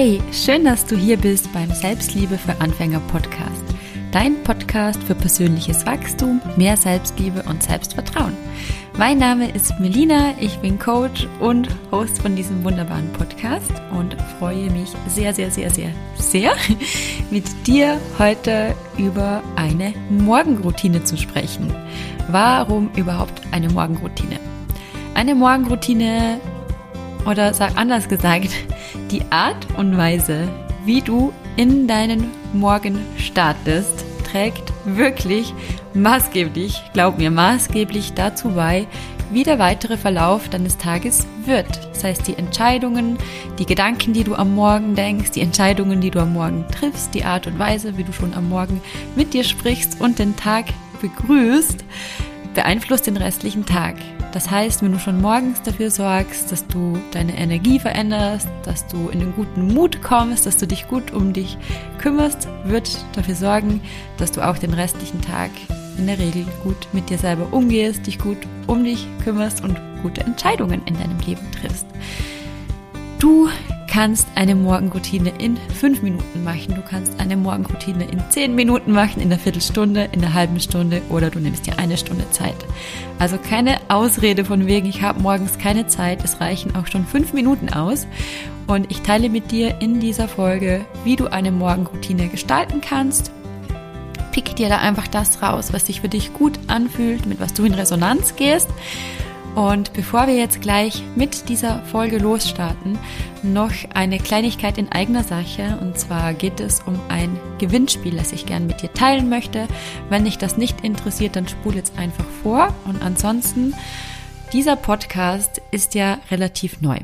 Hey, schön, dass du hier bist beim Selbstliebe für Anfänger Podcast. Dein Podcast für persönliches Wachstum, mehr Selbstliebe und Selbstvertrauen. Mein Name ist Melina, ich bin Coach und Host von diesem wunderbaren Podcast und freue mich sehr, sehr, sehr, sehr, sehr, mit dir heute über eine Morgenroutine zu sprechen. Warum überhaupt eine Morgenroutine? Eine Morgenroutine oder sag anders gesagt, die Art und Weise, wie du in deinen Morgen startest, trägt wirklich maßgeblich, glaub mir, maßgeblich dazu bei, wie der weitere Verlauf deines Tages wird. Das heißt, die Entscheidungen, die Gedanken, die du am Morgen denkst, die Entscheidungen, die du am Morgen triffst, die Art und Weise, wie du schon am Morgen mit dir sprichst und den Tag begrüßt, beeinflusst den restlichen Tag. Das heißt, wenn du schon morgens dafür sorgst, dass du deine Energie veränderst, dass du in einen guten Mut kommst, dass du dich gut um dich kümmerst, wird dafür sorgen, dass du auch den restlichen Tag in der Regel gut mit dir selber umgehst, dich gut um dich kümmerst und gute Entscheidungen in deinem Leben triffst. Du kannst eine Morgenroutine in fünf Minuten machen, du kannst eine Morgenroutine in zehn Minuten machen, in einer Viertelstunde, in einer halben Stunde oder du nimmst dir eine Stunde Zeit. Also keine Ausrede von wegen, ich habe morgens keine Zeit, es reichen auch schon fünf Minuten aus. Und ich teile mit dir in dieser Folge, wie du eine Morgenroutine gestalten kannst. Pick dir da einfach das raus, was sich für dich gut anfühlt, mit was du in Resonanz gehst. Und bevor wir jetzt gleich mit dieser Folge losstarten, noch eine Kleinigkeit in eigener Sache. Und zwar geht es um ein Gewinnspiel, das ich gerne mit dir teilen möchte. Wenn dich das nicht interessiert, dann spule jetzt einfach vor. Und ansonsten, dieser Podcast ist ja relativ neu.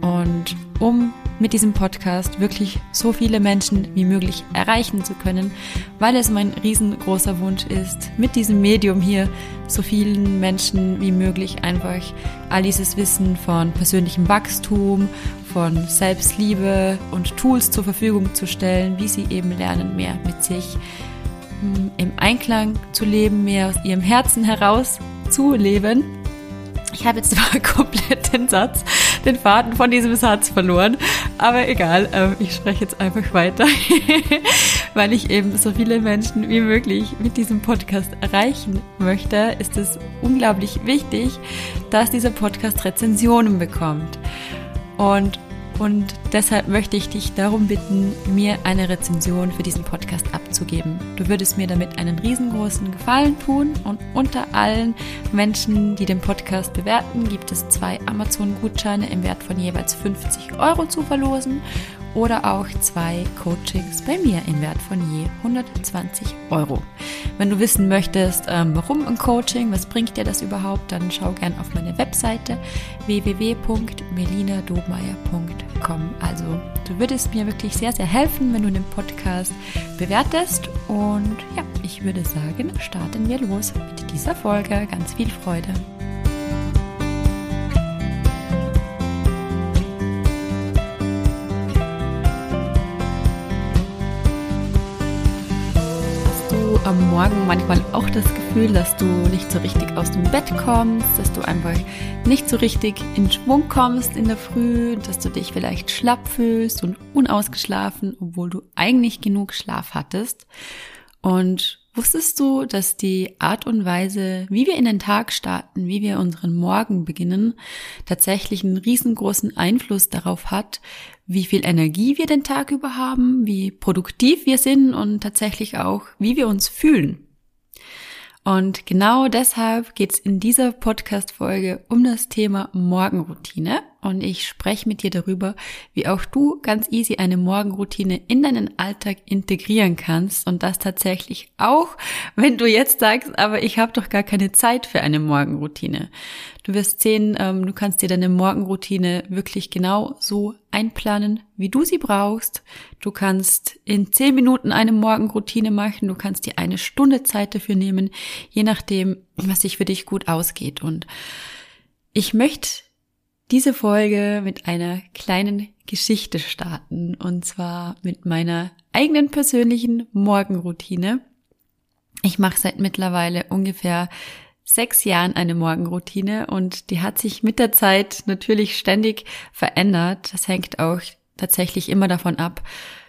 Und um mit diesem Podcast wirklich so viele Menschen wie möglich erreichen zu können, weil es mein riesengroßer Wunsch ist, mit diesem Medium hier so vielen Menschen wie möglich einfach all dieses Wissen von persönlichem Wachstum, von Selbstliebe und Tools zur Verfügung zu stellen, wie sie eben lernen, mehr mit sich hm, im Einklang zu leben, mehr aus ihrem Herzen heraus zu leben. Ich habe jetzt mal komplett den Satz den Faden von diesem Satz verloren. Aber egal, ähm, ich spreche jetzt einfach weiter, weil ich eben so viele Menschen wie möglich mit diesem Podcast erreichen möchte, ist es unglaublich wichtig, dass dieser Podcast Rezensionen bekommt. Und und deshalb möchte ich dich darum bitten, mir eine Rezension für diesen Podcast abzugeben. Du würdest mir damit einen riesengroßen Gefallen tun und unter allen Menschen, die den Podcast bewerten, gibt es zwei Amazon-Gutscheine im Wert von jeweils 50 Euro zu verlosen oder auch zwei Coachings bei mir im Wert von je 120 Euro. Wenn du wissen möchtest, ähm, warum ein Coaching, was bringt dir das überhaupt, dann schau gern auf meine Webseite www.melinadobmeier.com. Also du würdest mir wirklich sehr, sehr helfen, wenn du den Podcast bewertest. Und ja, ich würde sagen, starten wir los mit dieser Folge. Ganz viel Freude. Am Morgen manchmal auch das Gefühl, dass du nicht so richtig aus dem Bett kommst, dass du einfach nicht so richtig in Schwung kommst in der Früh, dass du dich vielleicht schlapp fühlst und unausgeschlafen, obwohl du eigentlich genug Schlaf hattest. Und wusstest du, dass die Art und Weise, wie wir in den Tag starten, wie wir unseren Morgen beginnen, tatsächlich einen riesengroßen Einfluss darauf hat, wie viel Energie wir den Tag über haben, wie produktiv wir sind und tatsächlich auch, wie wir uns fühlen. Und genau deshalb geht es in dieser Podcast-Folge um das Thema Morgenroutine. Und ich spreche mit dir darüber, wie auch du ganz easy eine Morgenroutine in deinen Alltag integrieren kannst. Und das tatsächlich auch, wenn du jetzt sagst, aber ich habe doch gar keine Zeit für eine Morgenroutine. Du wirst sehen, ähm, du kannst dir deine Morgenroutine wirklich genau so einplanen, wie du sie brauchst. Du kannst in zehn Minuten eine Morgenroutine machen. Du kannst dir eine Stunde Zeit dafür nehmen, je nachdem, was sich für dich gut ausgeht. Und ich möchte diese Folge mit einer kleinen Geschichte starten. Und zwar mit meiner eigenen persönlichen Morgenroutine. Ich mache seit mittlerweile ungefähr sechs Jahren eine Morgenroutine und die hat sich mit der Zeit natürlich ständig verändert. Das hängt auch tatsächlich immer davon ab,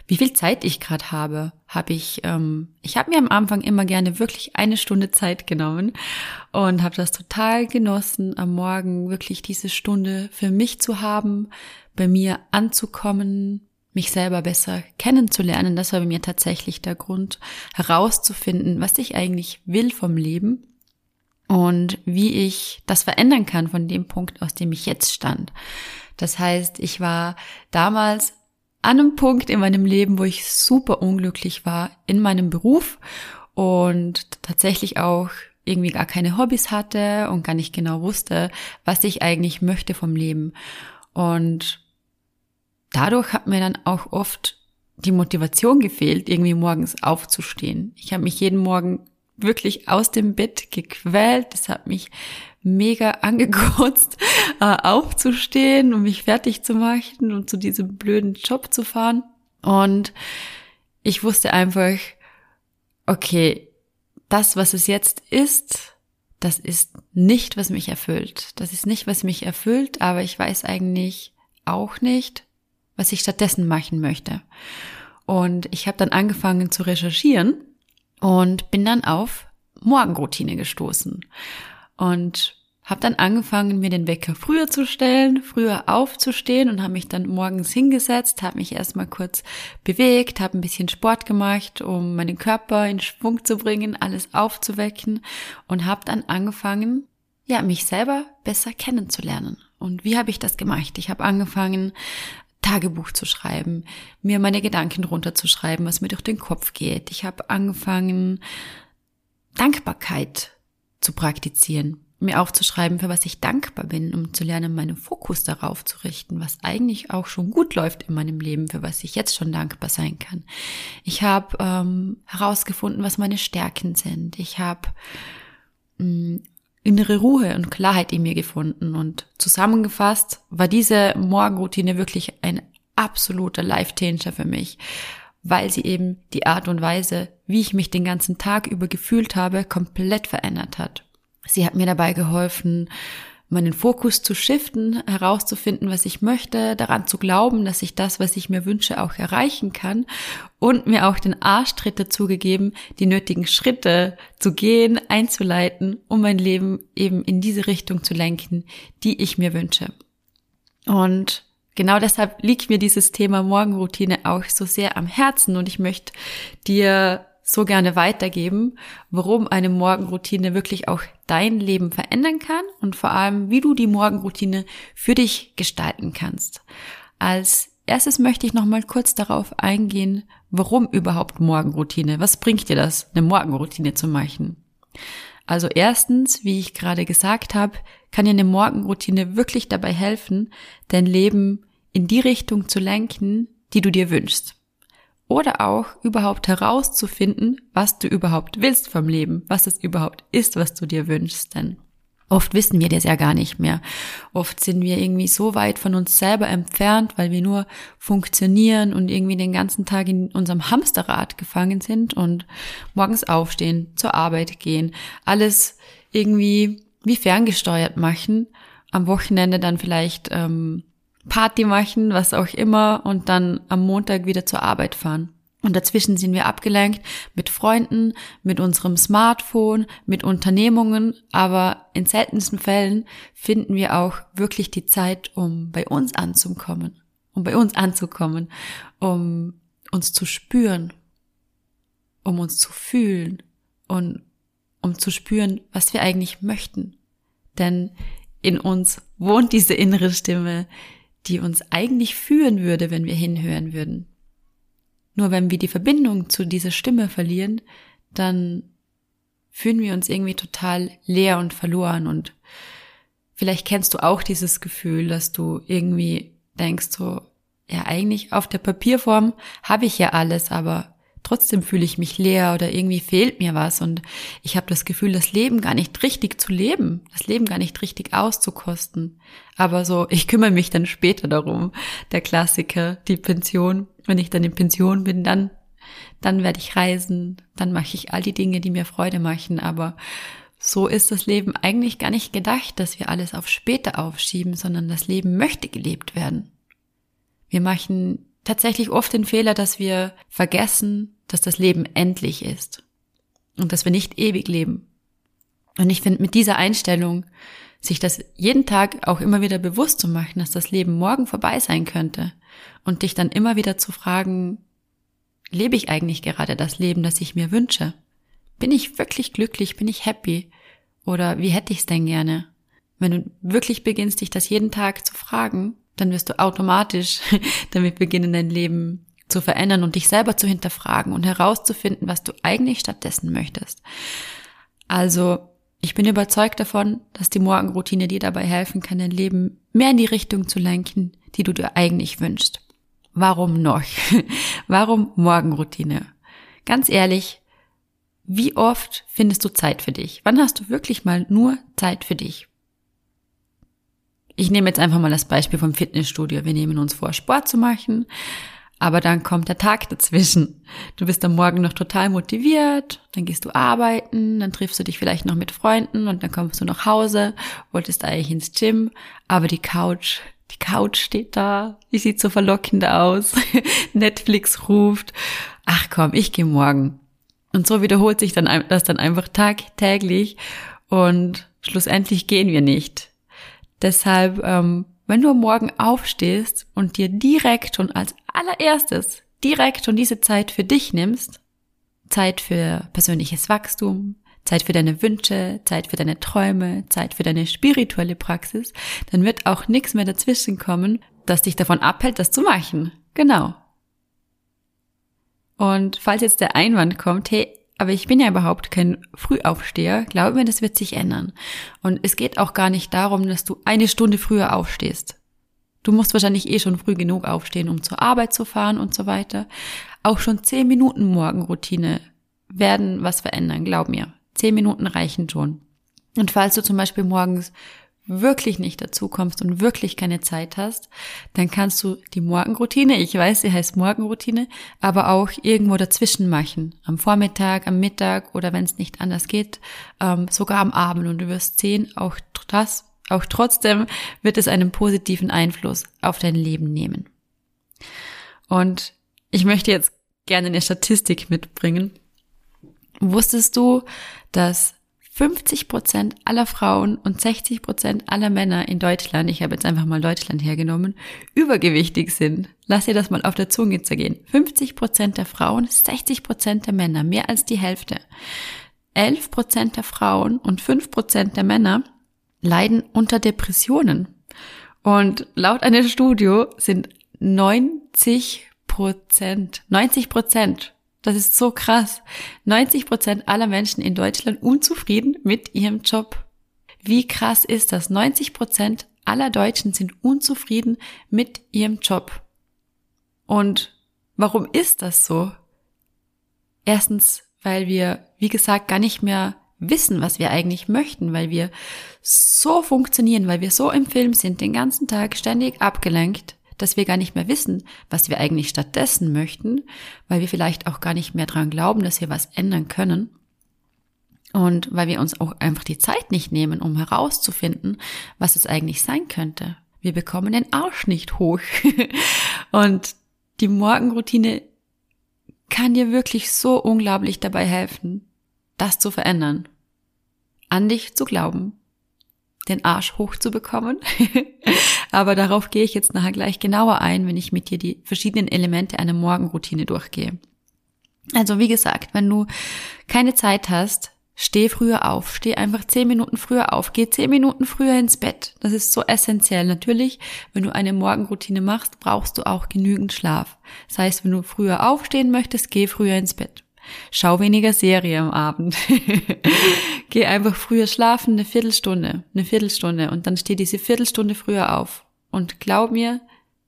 wie viel Zeit ich gerade habe. Habe ich, ähm, ich habe mir am Anfang immer gerne wirklich eine Stunde Zeit genommen und habe das total genossen, am Morgen wirklich diese Stunde für mich zu haben, bei mir anzukommen, mich selber besser kennenzulernen. Das war bei mir tatsächlich der Grund, herauszufinden, was ich eigentlich will vom Leben und wie ich das verändern kann von dem Punkt, aus dem ich jetzt stand. Das heißt, ich war damals an einem Punkt in meinem Leben, wo ich super unglücklich war in meinem Beruf und tatsächlich auch irgendwie gar keine Hobbys hatte und gar nicht genau wusste, was ich eigentlich möchte vom Leben. Und dadurch hat mir dann auch oft die Motivation gefehlt, irgendwie morgens aufzustehen. Ich habe mich jeden Morgen wirklich aus dem Bett gequält. Das hat mich mega angekotzt, äh, aufzustehen und mich fertig zu machen und zu diesem blöden Job zu fahren. Und ich wusste einfach, okay, das, was es jetzt ist, das ist nicht, was mich erfüllt. Das ist nicht, was mich erfüllt, aber ich weiß eigentlich auch nicht, was ich stattdessen machen möchte. Und ich habe dann angefangen zu recherchieren und bin dann auf Morgenroutine gestoßen und habe dann angefangen, mir den Wecker früher zu stellen, früher aufzustehen und habe mich dann morgens hingesetzt, habe mich erstmal kurz bewegt, habe ein bisschen Sport gemacht, um meinen Körper in Schwung zu bringen, alles aufzuwecken und habe dann angefangen, ja, mich selber besser kennenzulernen. Und wie habe ich das gemacht? Ich habe angefangen, Tagebuch zu schreiben, mir meine Gedanken runterzuschreiben, was mir durch den Kopf geht. Ich habe angefangen, Dankbarkeit zu praktizieren, mir aufzuschreiben, für was ich dankbar bin, um zu lernen, meinen Fokus darauf zu richten, was eigentlich auch schon gut läuft in meinem Leben, für was ich jetzt schon dankbar sein kann. Ich habe ähm, herausgefunden, was meine Stärken sind. Ich habe mm, innere Ruhe und Klarheit in mir gefunden. Und zusammengefasst war diese Morgenroutine wirklich ein absoluter Life-Changer für mich, weil sie eben die Art und Weise, wie ich mich den ganzen Tag über gefühlt habe, komplett verändert hat. Sie hat mir dabei geholfen, meinen Fokus zu shiften, herauszufinden, was ich möchte, daran zu glauben, dass ich das, was ich mir wünsche, auch erreichen kann und mir auch den Arschtritt dazu gegeben, die nötigen Schritte zu gehen, einzuleiten, um mein Leben eben in diese Richtung zu lenken, die ich mir wünsche. Und genau deshalb liegt mir dieses Thema Morgenroutine auch so sehr am Herzen und ich möchte dir so gerne weitergeben, warum eine Morgenroutine wirklich auch dein Leben verändern kann und vor allem, wie du die Morgenroutine für dich gestalten kannst. Als erstes möchte ich noch mal kurz darauf eingehen, warum überhaupt Morgenroutine? Was bringt dir das, eine Morgenroutine zu machen? Also erstens, wie ich gerade gesagt habe, kann dir eine Morgenroutine wirklich dabei helfen, dein Leben in die Richtung zu lenken, die du dir wünschst oder auch überhaupt herauszufinden, was du überhaupt willst vom Leben, was es überhaupt ist, was du dir wünschst. Denn oft wissen wir das ja gar nicht mehr. Oft sind wir irgendwie so weit von uns selber entfernt, weil wir nur funktionieren und irgendwie den ganzen Tag in unserem Hamsterrad gefangen sind und morgens aufstehen, zur Arbeit gehen, alles irgendwie wie ferngesteuert machen, am Wochenende dann vielleicht ähm, Party machen, was auch immer, und dann am Montag wieder zur Arbeit fahren. Und dazwischen sind wir abgelenkt mit Freunden, mit unserem Smartphone, mit Unternehmungen, aber in seltensten Fällen finden wir auch wirklich die Zeit, um bei uns anzukommen, um bei uns anzukommen, um uns zu spüren, um uns zu fühlen und um zu spüren, was wir eigentlich möchten. Denn in uns wohnt diese innere Stimme, die uns eigentlich führen würde, wenn wir hinhören würden. Nur wenn wir die Verbindung zu dieser Stimme verlieren, dann fühlen wir uns irgendwie total leer und verloren und vielleicht kennst du auch dieses Gefühl, dass du irgendwie denkst so, ja eigentlich auf der Papierform habe ich ja alles, aber trotzdem fühle ich mich leer oder irgendwie fehlt mir was und ich habe das Gefühl, das Leben gar nicht richtig zu leben, das Leben gar nicht richtig auszukosten. Aber so, ich kümmere mich dann später darum. Der Klassiker, die Pension. Wenn ich dann in Pension bin, dann, dann werde ich reisen, dann mache ich all die Dinge, die mir Freude machen. Aber so ist das Leben eigentlich gar nicht gedacht, dass wir alles auf später aufschieben, sondern das Leben möchte gelebt werden. Wir machen tatsächlich oft den Fehler, dass wir vergessen, dass das Leben endlich ist und dass wir nicht ewig leben. Und ich finde, mit dieser Einstellung, sich das jeden Tag auch immer wieder bewusst zu machen, dass das Leben morgen vorbei sein könnte und dich dann immer wieder zu fragen, lebe ich eigentlich gerade das Leben, das ich mir wünsche? Bin ich wirklich glücklich? Bin ich happy? Oder wie hätte ich es denn gerne? Wenn du wirklich beginnst, dich das jeden Tag zu fragen, dann wirst du automatisch damit beginnen, dein Leben zu verändern und dich selber zu hinterfragen und herauszufinden, was du eigentlich stattdessen möchtest. Also, ich bin überzeugt davon, dass die Morgenroutine dir dabei helfen kann, dein Leben mehr in die Richtung zu lenken, die du dir eigentlich wünschst. Warum noch? Warum Morgenroutine? Ganz ehrlich, wie oft findest du Zeit für dich? Wann hast du wirklich mal nur Zeit für dich? Ich nehme jetzt einfach mal das Beispiel vom Fitnessstudio. Wir nehmen uns vor, Sport zu machen, aber dann kommt der Tag dazwischen. Du bist am Morgen noch total motiviert, dann gehst du arbeiten, dann triffst du dich vielleicht noch mit Freunden und dann kommst du nach Hause, wolltest eigentlich ins Gym, aber die Couch, die Couch steht da, die sieht so verlockend aus. Netflix ruft, ach komm, ich gehe morgen. Und so wiederholt sich dann das dann einfach tagtäglich und schlussendlich gehen wir nicht. Deshalb, ähm, wenn du morgen aufstehst und dir direkt und als allererstes direkt und diese Zeit für dich nimmst, Zeit für persönliches Wachstum, Zeit für deine Wünsche, Zeit für deine Träume, Zeit für deine spirituelle Praxis, dann wird auch nichts mehr dazwischen kommen, das dich davon abhält, das zu machen. Genau. Und falls jetzt der Einwand kommt, hey, aber ich bin ja überhaupt kein Frühaufsteher, glaube mir, das wird sich ändern. Und es geht auch gar nicht darum, dass du eine Stunde früher aufstehst. Du musst wahrscheinlich eh schon früh genug aufstehen, um zur Arbeit zu fahren und so weiter. Auch schon zehn Minuten Morgenroutine werden was verändern, glaub mir. Zehn Minuten reichen schon. Und falls du zum Beispiel morgens wirklich nicht dazu kommst und wirklich keine Zeit hast, dann kannst du die Morgenroutine, ich weiß, sie heißt Morgenroutine, aber auch irgendwo dazwischen machen. Am Vormittag, am Mittag oder wenn es nicht anders geht, ähm, sogar am Abend. Und du wirst sehen, auch das, auch trotzdem wird es einen positiven Einfluss auf dein Leben nehmen. Und ich möchte jetzt gerne eine Statistik mitbringen. Wusstest du, dass 50 Prozent aller Frauen und 60 Prozent aller Männer in Deutschland, ich habe jetzt einfach mal Deutschland hergenommen, übergewichtig sind. Lass dir das mal auf der Zunge zergehen. 50 Prozent der Frauen, 60 Prozent der Männer, mehr als die Hälfte. 11 Prozent der Frauen und 5 Prozent der Männer leiden unter Depressionen. Und laut einer Studie sind 90 Prozent, 90 Prozent das ist so krass. 90 Prozent aller Menschen in Deutschland unzufrieden mit ihrem Job. Wie krass ist das? 90 Prozent aller Deutschen sind unzufrieden mit ihrem Job. Und warum ist das so? Erstens, weil wir, wie gesagt, gar nicht mehr wissen, was wir eigentlich möchten, weil wir so funktionieren, weil wir so im Film sind, den ganzen Tag ständig abgelenkt, dass wir gar nicht mehr wissen, was wir eigentlich stattdessen möchten, weil wir vielleicht auch gar nicht mehr dran glauben, dass wir was ändern können. Und weil wir uns auch einfach die Zeit nicht nehmen, um herauszufinden, was es eigentlich sein könnte. Wir bekommen den Arsch nicht hoch. Und die Morgenroutine kann dir wirklich so unglaublich dabei helfen, das zu verändern. An dich zu glauben den Arsch hochzubekommen. Aber darauf gehe ich jetzt nachher gleich genauer ein, wenn ich mit dir die verschiedenen Elemente einer Morgenroutine durchgehe. Also wie gesagt, wenn du keine Zeit hast, steh früher auf, steh einfach zehn Minuten früher auf, geh zehn Minuten früher ins Bett. Das ist so essentiell. Natürlich, wenn du eine Morgenroutine machst, brauchst du auch genügend Schlaf. Das heißt, wenn du früher aufstehen möchtest, geh früher ins Bett. Schau weniger Serie am Abend. Geh einfach früher schlafen, eine Viertelstunde, eine Viertelstunde und dann steh diese Viertelstunde früher auf. Und glaub mir,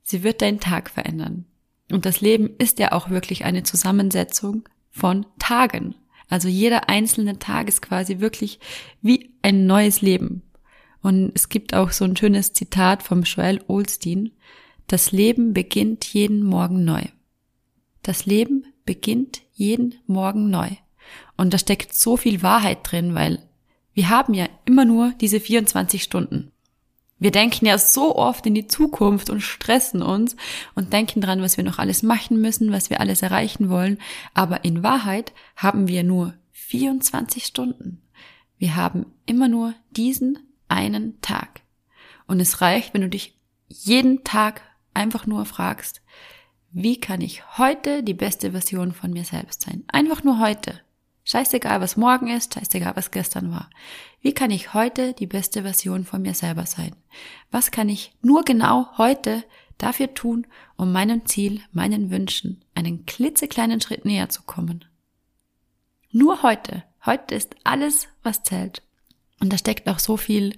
sie wird deinen Tag verändern. Und das Leben ist ja auch wirklich eine Zusammensetzung von Tagen. Also jeder einzelne Tag ist quasi wirklich wie ein neues Leben. Und es gibt auch so ein schönes Zitat vom Joel Olstein. Das Leben beginnt jeden Morgen neu. Das Leben beginnt jeden Morgen neu. Und da steckt so viel Wahrheit drin, weil wir haben ja immer nur diese 24 Stunden. Wir denken ja so oft in die Zukunft und stressen uns und denken dran, was wir noch alles machen müssen, was wir alles erreichen wollen. Aber in Wahrheit haben wir nur 24 Stunden. Wir haben immer nur diesen einen Tag. Und es reicht, wenn du dich jeden Tag einfach nur fragst, wie kann ich heute die beste Version von mir selbst sein? Einfach nur heute. Scheißegal, was morgen ist, scheißegal, was gestern war. Wie kann ich heute die beste Version von mir selber sein? Was kann ich nur genau heute dafür tun, um meinem Ziel, meinen Wünschen einen klitzekleinen Schritt näher zu kommen? Nur heute. Heute ist alles, was zählt. Und da steckt auch so viel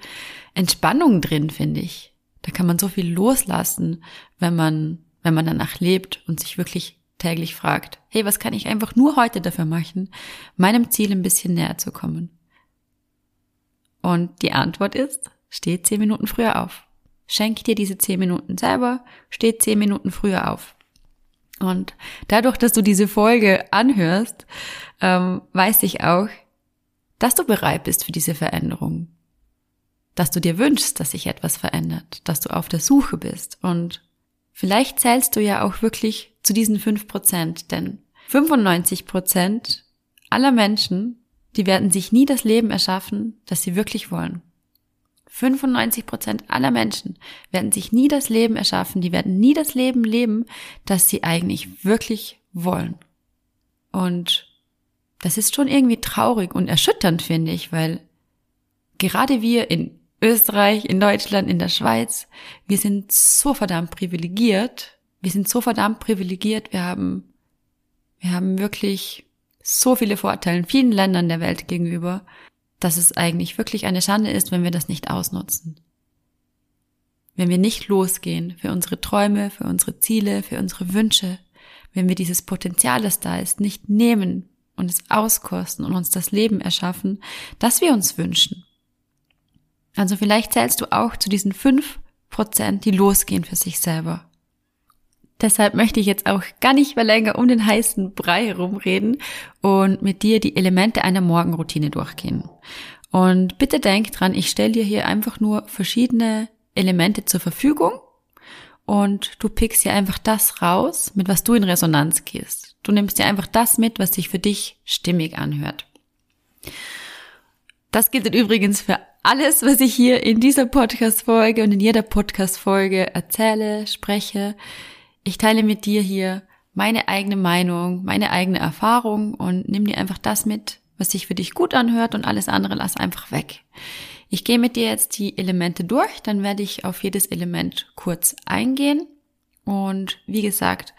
Entspannung drin, finde ich. Da kann man so viel loslassen, wenn man wenn man danach lebt und sich wirklich täglich fragt, hey, was kann ich einfach nur heute dafür machen, meinem Ziel ein bisschen näher zu kommen? Und die Antwort ist, steh zehn Minuten früher auf. Schenk dir diese zehn Minuten selber, steh zehn Minuten früher auf. Und dadurch, dass du diese Folge anhörst, ähm, weiß ich auch, dass du bereit bist für diese Veränderung. Dass du dir wünschst, dass sich etwas verändert, dass du auf der Suche bist und Vielleicht zählst du ja auch wirklich zu diesen fünf Prozent, denn 95 Prozent aller Menschen, die werden sich nie das Leben erschaffen, das sie wirklich wollen. 95 Prozent aller Menschen werden sich nie das Leben erschaffen, die werden nie das Leben leben, das sie eigentlich wirklich wollen. Und das ist schon irgendwie traurig und erschütternd, finde ich, weil gerade wir in Österreich, in Deutschland, in der Schweiz. Wir sind so verdammt privilegiert. Wir sind so verdammt privilegiert. Wir haben, wir haben wirklich so viele Vorteile in vielen Ländern der Welt gegenüber, dass es eigentlich wirklich eine Schande ist, wenn wir das nicht ausnutzen. Wenn wir nicht losgehen für unsere Träume, für unsere Ziele, für unsere Wünsche, wenn wir dieses Potenzial, das da ist, nicht nehmen und es auskosten und uns das Leben erschaffen, das wir uns wünschen. Also vielleicht zählst du auch zu diesen fünf Prozent, die losgehen für sich selber. Deshalb möchte ich jetzt auch gar nicht mehr länger um den heißen Brei herumreden und mit dir die Elemente einer Morgenroutine durchgehen. Und bitte denk dran, ich stelle dir hier einfach nur verschiedene Elemente zur Verfügung und du pickst dir einfach das raus, mit was du in Resonanz gehst. Du nimmst dir einfach das mit, was sich für dich stimmig anhört. Das gilt übrigens für alles, was ich hier in dieser Podcast-Folge und in jeder Podcast-Folge erzähle, spreche. Ich teile mit dir hier meine eigene Meinung, meine eigene Erfahrung und nimm dir einfach das mit, was sich für dich gut anhört und alles andere lass einfach weg. Ich gehe mit dir jetzt die Elemente durch, dann werde ich auf jedes Element kurz eingehen. Und wie gesagt,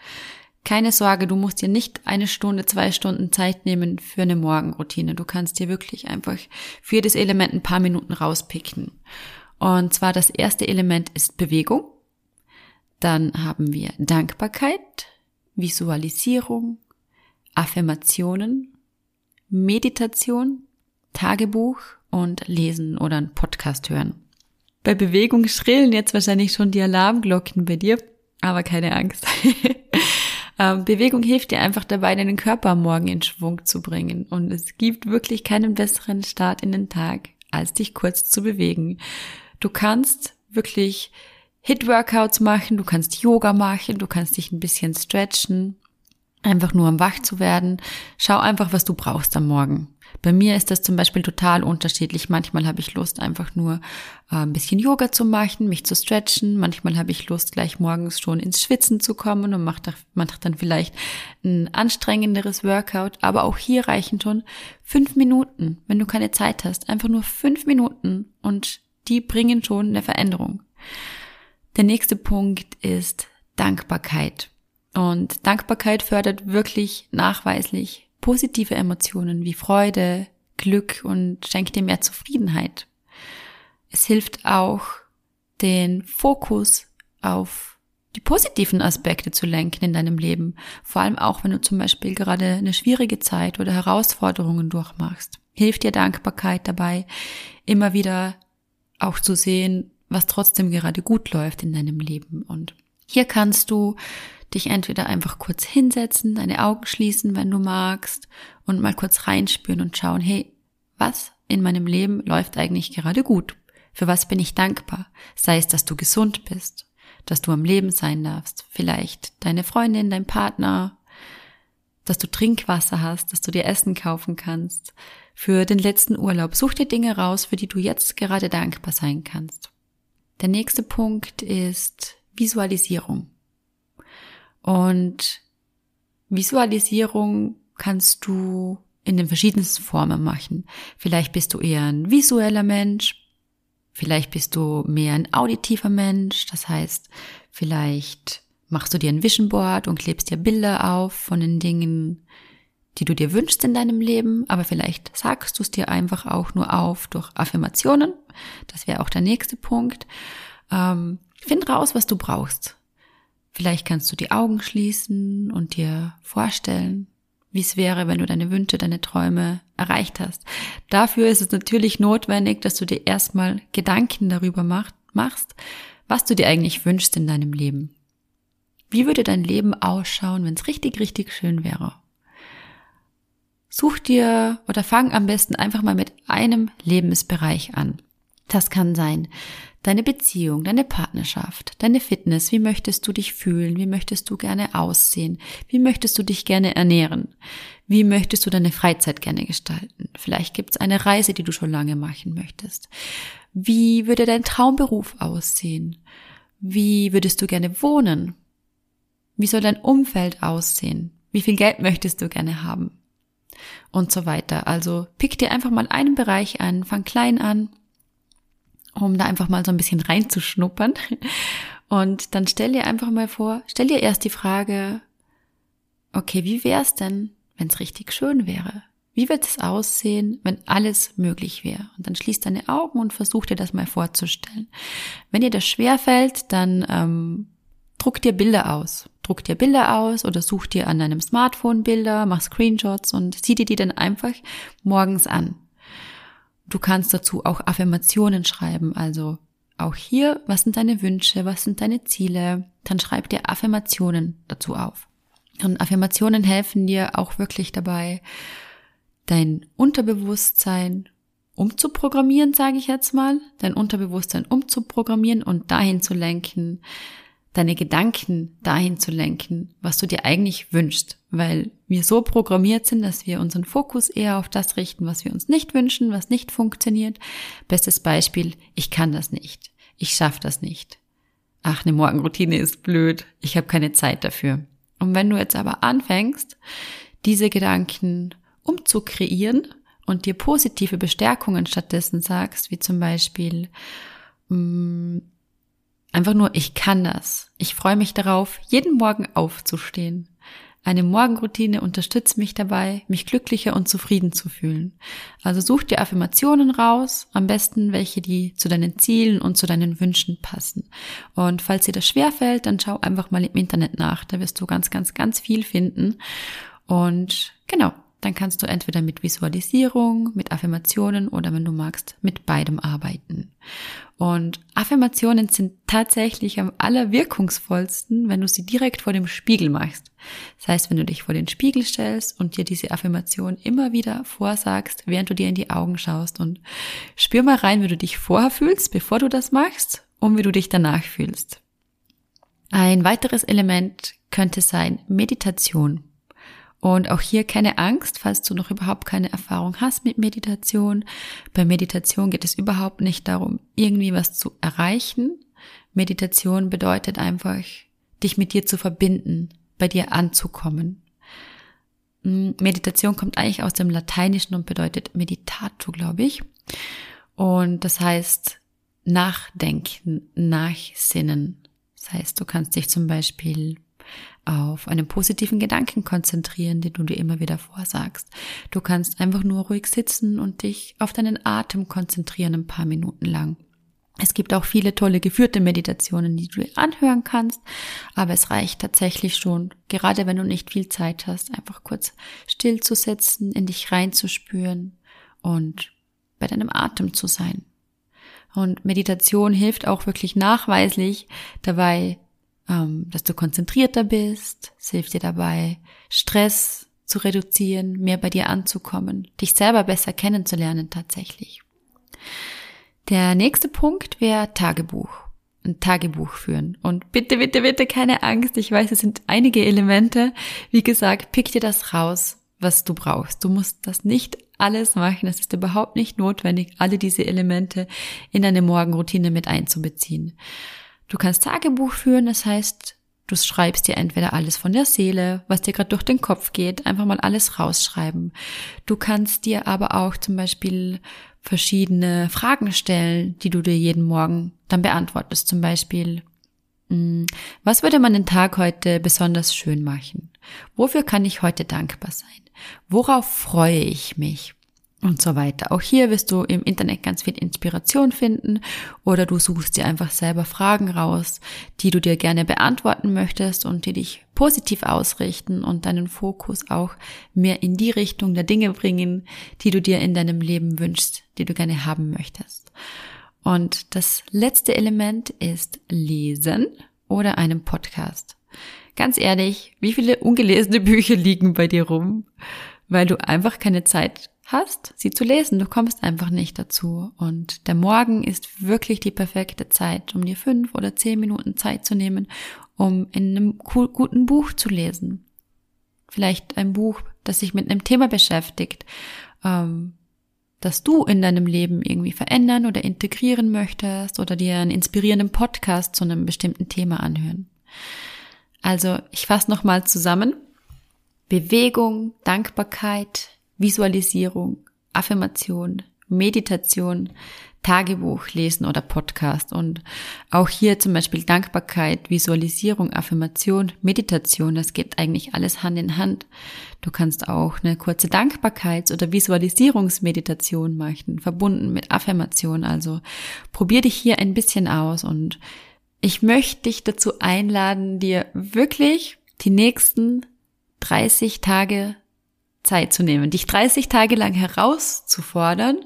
keine Sorge, du musst dir nicht eine Stunde, zwei Stunden Zeit nehmen für eine Morgenroutine. Du kannst dir wirklich einfach für jedes Element ein paar Minuten rauspicken. Und zwar das erste Element ist Bewegung. Dann haben wir Dankbarkeit, Visualisierung, Affirmationen, Meditation, Tagebuch und Lesen oder einen Podcast hören. Bei Bewegung schrillen jetzt wahrscheinlich schon die Alarmglocken bei dir, aber keine Angst. Ähm, Bewegung hilft dir einfach dabei, deinen Körper Morgen in Schwung zu bringen. Und es gibt wirklich keinen besseren Start in den Tag, als dich kurz zu bewegen. Du kannst wirklich Hit-Workouts machen, du kannst Yoga machen, du kannst dich ein bisschen stretchen, einfach nur um wach zu werden. Schau einfach, was du brauchst am Morgen. Bei mir ist das zum Beispiel total unterschiedlich. Manchmal habe ich Lust, einfach nur äh, ein bisschen Yoga zu machen, mich zu stretchen. Manchmal habe ich Lust, gleich morgens schon ins Schwitzen zu kommen und mache mach dann vielleicht ein anstrengenderes Workout. Aber auch hier reichen schon fünf Minuten, wenn du keine Zeit hast. Einfach nur fünf Minuten und die bringen schon eine Veränderung. Der nächste Punkt ist Dankbarkeit. Und Dankbarkeit fördert wirklich nachweislich positive Emotionen wie Freude, Glück und schenkt dir mehr Zufriedenheit. Es hilft auch, den Fokus auf die positiven Aspekte zu lenken in deinem Leben, vor allem auch wenn du zum Beispiel gerade eine schwierige Zeit oder Herausforderungen durchmachst. Hilft dir Dankbarkeit dabei, immer wieder auch zu sehen, was trotzdem gerade gut läuft in deinem Leben. Und hier kannst du dich entweder einfach kurz hinsetzen, deine Augen schließen, wenn du magst, und mal kurz reinspüren und schauen, hey, was in meinem Leben läuft eigentlich gerade gut? Für was bin ich dankbar? Sei es, dass du gesund bist, dass du am Leben sein darfst, vielleicht deine Freundin, dein Partner, dass du Trinkwasser hast, dass du dir Essen kaufen kannst. Für den letzten Urlaub such dir Dinge raus, für die du jetzt gerade dankbar sein kannst. Der nächste Punkt ist Visualisierung. Und Visualisierung kannst du in den verschiedensten Formen machen. Vielleicht bist du eher ein visueller Mensch, vielleicht bist du mehr ein auditiver Mensch, das heißt, vielleicht machst du dir ein Vision Board und klebst dir Bilder auf von den Dingen, die du dir wünschst in deinem Leben, aber vielleicht sagst du es dir einfach auch nur auf durch Affirmationen. Das wäre auch der nächste Punkt. Ähm, find raus, was du brauchst. Vielleicht kannst du die Augen schließen und dir vorstellen, wie es wäre, wenn du deine Wünsche, deine Träume erreicht hast. Dafür ist es natürlich notwendig, dass du dir erstmal Gedanken darüber machst, was du dir eigentlich wünschst in deinem Leben. Wie würde dein Leben ausschauen, wenn es richtig, richtig schön wäre? Such dir oder fang am besten einfach mal mit einem Lebensbereich an. Das kann sein deine Beziehung, deine Partnerschaft, deine Fitness, wie möchtest du dich fühlen, wie möchtest du gerne aussehen, wie möchtest du dich gerne ernähren, wie möchtest du deine Freizeit gerne gestalten. Vielleicht gibt es eine Reise, die du schon lange machen möchtest. Wie würde dein Traumberuf aussehen? Wie würdest du gerne wohnen? Wie soll dein Umfeld aussehen? Wie viel Geld möchtest du gerne haben? Und so weiter. Also pick dir einfach mal einen Bereich an, fang klein an um da einfach mal so ein bisschen reinzuschnuppern. Und dann stell dir einfach mal vor, stell dir erst die Frage, okay, wie wär's denn, wenn es richtig schön wäre? Wie wird es aussehen, wenn alles möglich wäre? Und dann schließ deine Augen und versuch dir das mal vorzustellen. Wenn dir das schwer fällt, dann ähm, druck dir Bilder aus. Druck dir Bilder aus oder such dir an deinem Smartphone Bilder, mach Screenshots und sieh dir die dann einfach morgens an. Du kannst dazu auch Affirmationen schreiben, also auch hier, was sind deine Wünsche, was sind deine Ziele, dann schreib dir Affirmationen dazu auf. Und Affirmationen helfen dir auch wirklich dabei, dein Unterbewusstsein umzuprogrammieren, sage ich jetzt mal, dein Unterbewusstsein umzuprogrammieren und dahin zu lenken, deine Gedanken dahin zu lenken, was du dir eigentlich wünschst, weil wir so programmiert sind, dass wir unseren Fokus eher auf das richten, was wir uns nicht wünschen, was nicht funktioniert. Bestes Beispiel, ich kann das nicht, ich schaffe das nicht. Ach, eine Morgenroutine ist blöd, ich habe keine Zeit dafür. Und wenn du jetzt aber anfängst, diese Gedanken umzukreieren und dir positive Bestärkungen stattdessen sagst, wie zum Beispiel, mh, mm, Einfach nur, ich kann das. Ich freue mich darauf, jeden Morgen aufzustehen. Eine Morgenroutine unterstützt mich dabei, mich glücklicher und zufrieden zu fühlen. Also such dir Affirmationen raus, am besten welche, die zu deinen Zielen und zu deinen Wünschen passen. Und falls dir das schwerfällt, dann schau einfach mal im Internet nach. Da wirst du ganz, ganz, ganz viel finden. Und genau, dann kannst du entweder mit Visualisierung, mit Affirmationen oder wenn du magst, mit beidem arbeiten. Und Affirmationen sind tatsächlich am allerwirkungsvollsten, wenn du sie direkt vor dem Spiegel machst. Das heißt, wenn du dich vor den Spiegel stellst und dir diese Affirmation immer wieder vorsagst, während du dir in die Augen schaust und spür mal rein, wie du dich vorher fühlst, bevor du das machst und wie du dich danach fühlst. Ein weiteres Element könnte sein Meditation. Und auch hier keine Angst, falls du noch überhaupt keine Erfahrung hast mit Meditation. Bei Meditation geht es überhaupt nicht darum, irgendwie was zu erreichen. Meditation bedeutet einfach, dich mit dir zu verbinden, bei dir anzukommen. Hm, Meditation kommt eigentlich aus dem Lateinischen und bedeutet meditato, glaube ich. Und das heißt nachdenken, nachsinnen. Das heißt, du kannst dich zum Beispiel auf einen positiven Gedanken konzentrieren, den du dir immer wieder vorsagst. Du kannst einfach nur ruhig sitzen und dich auf deinen Atem konzentrieren ein paar Minuten lang. Es gibt auch viele tolle geführte Meditationen, die du anhören kannst, aber es reicht tatsächlich schon, gerade wenn du nicht viel Zeit hast, einfach kurz still in dich reinzuspüren und bei deinem Atem zu sein. Und Meditation hilft auch wirklich nachweislich dabei, dass du konzentrierter bist. Es hilft dir dabei, Stress zu reduzieren, mehr bei dir anzukommen, dich selber besser kennenzulernen tatsächlich. Der nächste Punkt wäre Tagebuch. Ein Tagebuch führen. Und bitte, bitte, bitte keine Angst. Ich weiß, es sind einige Elemente. Wie gesagt, pick dir das raus, was du brauchst. Du musst das nicht alles machen. Es ist überhaupt nicht notwendig, alle diese Elemente in deine Morgenroutine mit einzubeziehen. Du kannst Tagebuch führen, das heißt, du schreibst dir entweder alles von der Seele, was dir gerade durch den Kopf geht, einfach mal alles rausschreiben. Du kannst dir aber auch zum Beispiel verschiedene Fragen stellen, die du dir jeden Morgen dann beantwortest. Zum Beispiel, hm, was würde man den Tag heute besonders schön machen? Wofür kann ich heute dankbar sein? Worauf freue ich mich? Und so weiter. Auch hier wirst du im Internet ganz viel Inspiration finden oder du suchst dir einfach selber Fragen raus, die du dir gerne beantworten möchtest und die dich positiv ausrichten und deinen Fokus auch mehr in die Richtung der Dinge bringen, die du dir in deinem Leben wünschst, die du gerne haben möchtest. Und das letzte Element ist Lesen oder einem Podcast. Ganz ehrlich, wie viele ungelesene Bücher liegen bei dir rum, weil du einfach keine Zeit hast, sie zu lesen. Du kommst einfach nicht dazu. Und der Morgen ist wirklich die perfekte Zeit, um dir fünf oder zehn Minuten Zeit zu nehmen, um in einem guten Buch zu lesen. Vielleicht ein Buch, das sich mit einem Thema beschäftigt, ähm, das du in deinem Leben irgendwie verändern oder integrieren möchtest oder dir einen inspirierenden Podcast zu einem bestimmten Thema anhören. Also ich fasse nochmal zusammen. Bewegung, Dankbarkeit, Visualisierung, Affirmation, Meditation, Tagebuch lesen oder Podcast. Und auch hier zum Beispiel Dankbarkeit, Visualisierung, Affirmation, Meditation, das geht eigentlich alles Hand in Hand. Du kannst auch eine kurze Dankbarkeits- oder Visualisierungsmeditation machen, verbunden mit Affirmation. Also probier dich hier ein bisschen aus und ich möchte dich dazu einladen, dir wirklich die nächsten 30 Tage Zeit zu nehmen, dich 30 Tage lang herauszufordern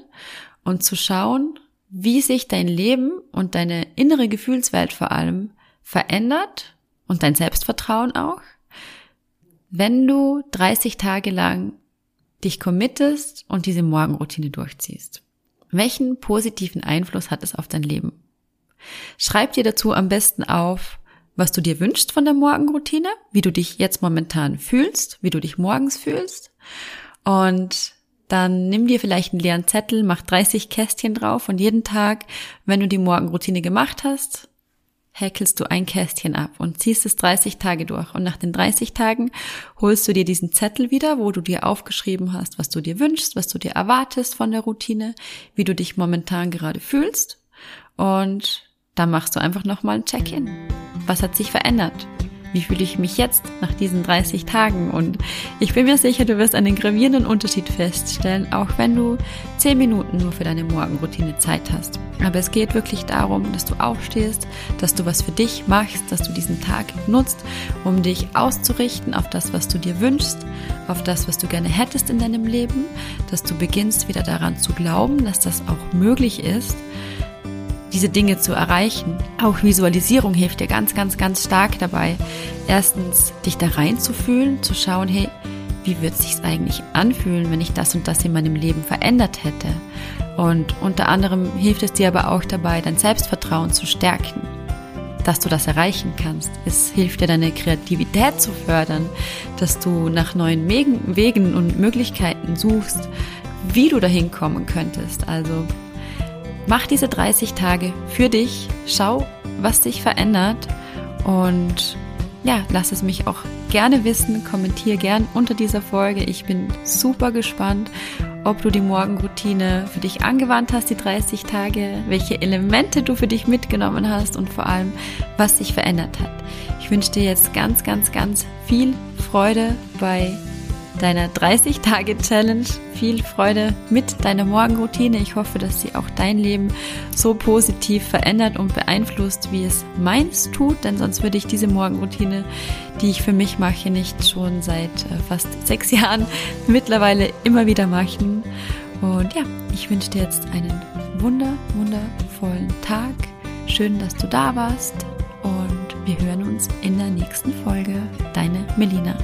und zu schauen, wie sich dein Leben und deine innere Gefühlswelt vor allem verändert und dein Selbstvertrauen auch, wenn du 30 Tage lang dich committest und diese Morgenroutine durchziehst. Welchen positiven Einfluss hat es auf dein Leben? Schreib dir dazu am besten auf, was du dir wünschst von der Morgenroutine, wie du dich jetzt momentan fühlst, wie du dich morgens fühlst. Und dann nimm dir vielleicht einen leeren Zettel, mach 30 Kästchen drauf und jeden Tag, wenn du die Morgenroutine gemacht hast, häkelst du ein Kästchen ab und ziehst es 30 Tage durch. Und nach den 30 Tagen holst du dir diesen Zettel wieder, wo du dir aufgeschrieben hast, was du dir wünschst, was du dir erwartest von der Routine, wie du dich momentan gerade fühlst. Und da machst du einfach nochmal ein Check-in. Was hat sich verändert? Wie fühle ich mich jetzt nach diesen 30 Tagen? Und ich bin mir sicher, du wirst einen gravierenden Unterschied feststellen, auch wenn du 10 Minuten nur für deine Morgenroutine Zeit hast. Aber es geht wirklich darum, dass du aufstehst, dass du was für dich machst, dass du diesen Tag nutzt, um dich auszurichten auf das, was du dir wünschst, auf das, was du gerne hättest in deinem Leben, dass du beginnst wieder daran zu glauben, dass das auch möglich ist diese Dinge zu erreichen. Auch Visualisierung hilft dir ganz, ganz, ganz stark dabei. Erstens, dich da reinzufühlen, zu schauen, hey, wie wird es sich eigentlich anfühlen, wenn ich das und das in meinem Leben verändert hätte? Und unter anderem hilft es dir aber auch dabei, dein Selbstvertrauen zu stärken, dass du das erreichen kannst. Es hilft dir, deine Kreativität zu fördern, dass du nach neuen Wegen und Möglichkeiten suchst, wie du dahin kommen könntest. Also Mach diese 30 Tage für dich, schau, was dich verändert und ja, lass es mich auch gerne wissen, kommentier gern unter dieser Folge. Ich bin super gespannt, ob du die Morgenroutine für dich angewandt hast, die 30 Tage, welche Elemente du für dich mitgenommen hast und vor allem, was sich verändert hat. Ich wünsche dir jetzt ganz, ganz, ganz viel Freude bei deiner 30-Tage-Challenge. Viel Freude mit deiner Morgenroutine. Ich hoffe, dass sie auch dein Leben so positiv verändert und beeinflusst, wie es meins tut, denn sonst würde ich diese Morgenroutine, die ich für mich mache, nicht schon seit äh, fast sechs Jahren mittlerweile immer wieder machen. Und ja, ich wünsche dir jetzt einen wunder, wundervollen Tag. Schön, dass du da warst und wir hören uns in der nächsten Folge. Deine Melina.